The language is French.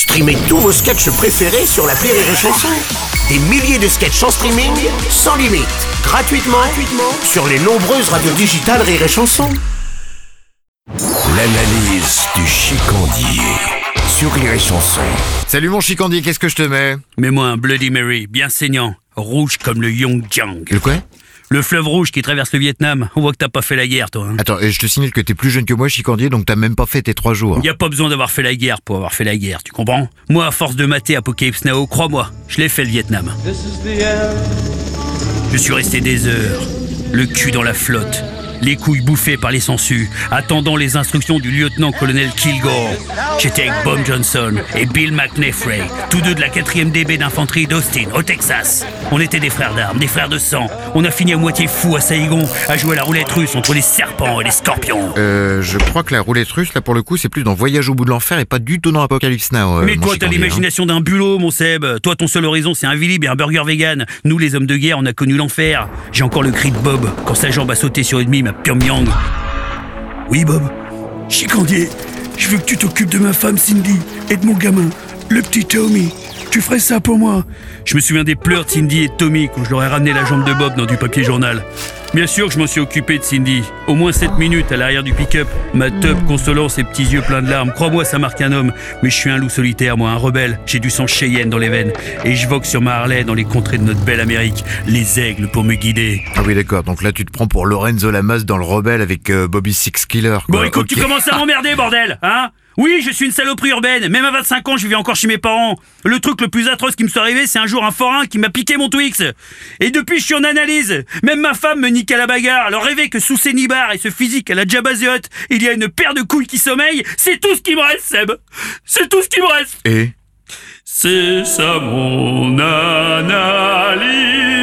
Streamez tous vos sketchs préférés sur la Rire et Chanson. Des milliers de sketchs en streaming, sans limite, gratuitement, gratuitement sur les nombreuses radios digitales Rire et Chanson. L'analyse du chicandier sur Rire et Chanson. Salut mon chicandier, qu'est-ce que je te mets? Mets-moi un Bloody Mary, bien saignant, rouge comme le Yongjiang. Le quoi? Le fleuve rouge qui traverse le Vietnam. On voit que t'as pas fait la guerre, toi. Hein. Attends, et je te signale que t'es plus jeune que moi, chicandier, donc t'as même pas fait tes trois jours. Y a pas besoin d'avoir fait la guerre pour avoir fait la guerre, tu comprends? Moi, à force de mater Apocalypse Now, crois-moi, je l'ai fait le Vietnam. Je suis resté des heures, le cul dans la flotte, les couilles bouffées par les sangsues, attendant les instructions du lieutenant-colonel Kilgore. J'étais avec Bob Johnson et Bill McNeffrey, tous deux de la 4e DB d'infanterie d'Austin, au Texas. On était des frères d'armes, des frères de sang. On a fini à moitié fou à Saigon, à jouer à la roulette russe entre les serpents et les scorpions. Euh, je crois que la roulette russe, là pour le coup, c'est plus dans Voyage au bout de l'enfer et pas du tout dans Apocalypse Now. euh, Mais toi, t'as hein. l'imagination d'un bulot, mon Seb. Toi, ton seul horizon, c'est un Villib et un burger vegan. Nous, les hommes de guerre, on a connu l'enfer. J'ai encore le cri de Bob quand sa jambe a sauté sur une mime Oui, Bob. Chicandier, je veux que tu t'occupes de ma femme Cindy et de mon gamin, le petit Tommy. Tu ferais ça pour moi Je me souviens des pleurs de Cindy et Tommy quand je leur ai ramené la jambe de Bob dans du papier journal. Bien sûr que je m'en suis occupé de Cindy. Au moins 7 minutes à l'arrière du pick-up, ma teub consolant ses petits yeux pleins de larmes. Crois-moi, ça marque un homme. Mais je suis un loup solitaire, moi, un rebelle. J'ai du sang Cheyenne dans les veines. Et je vogue sur ma Harley dans les contrées de notre belle Amérique. Les aigles pour me guider. Ah oui, d'accord, donc là tu te prends pour Lorenzo Lamas dans le rebelle avec euh, Bobby Six Killer. Quoi. Bon, écoute, tu commences à m'emmerder, bordel, hein? Oui, je suis une saloperie urbaine. Même à 25 ans, je vivais encore chez mes parents. Le truc le plus atroce qui me soit arrivé, c'est un jour un forain qui m'a piqué mon Twix. Et depuis, je suis en analyse. Même ma femme me nique à la bagarre. Alors rêver que sous ces nibards et ce physique à la Hutt, il y a une paire de couilles qui sommeillent, c'est tout ce qui me reste, Seb. C'est tout ce qui me reste. Et? C'est ça mon analyse.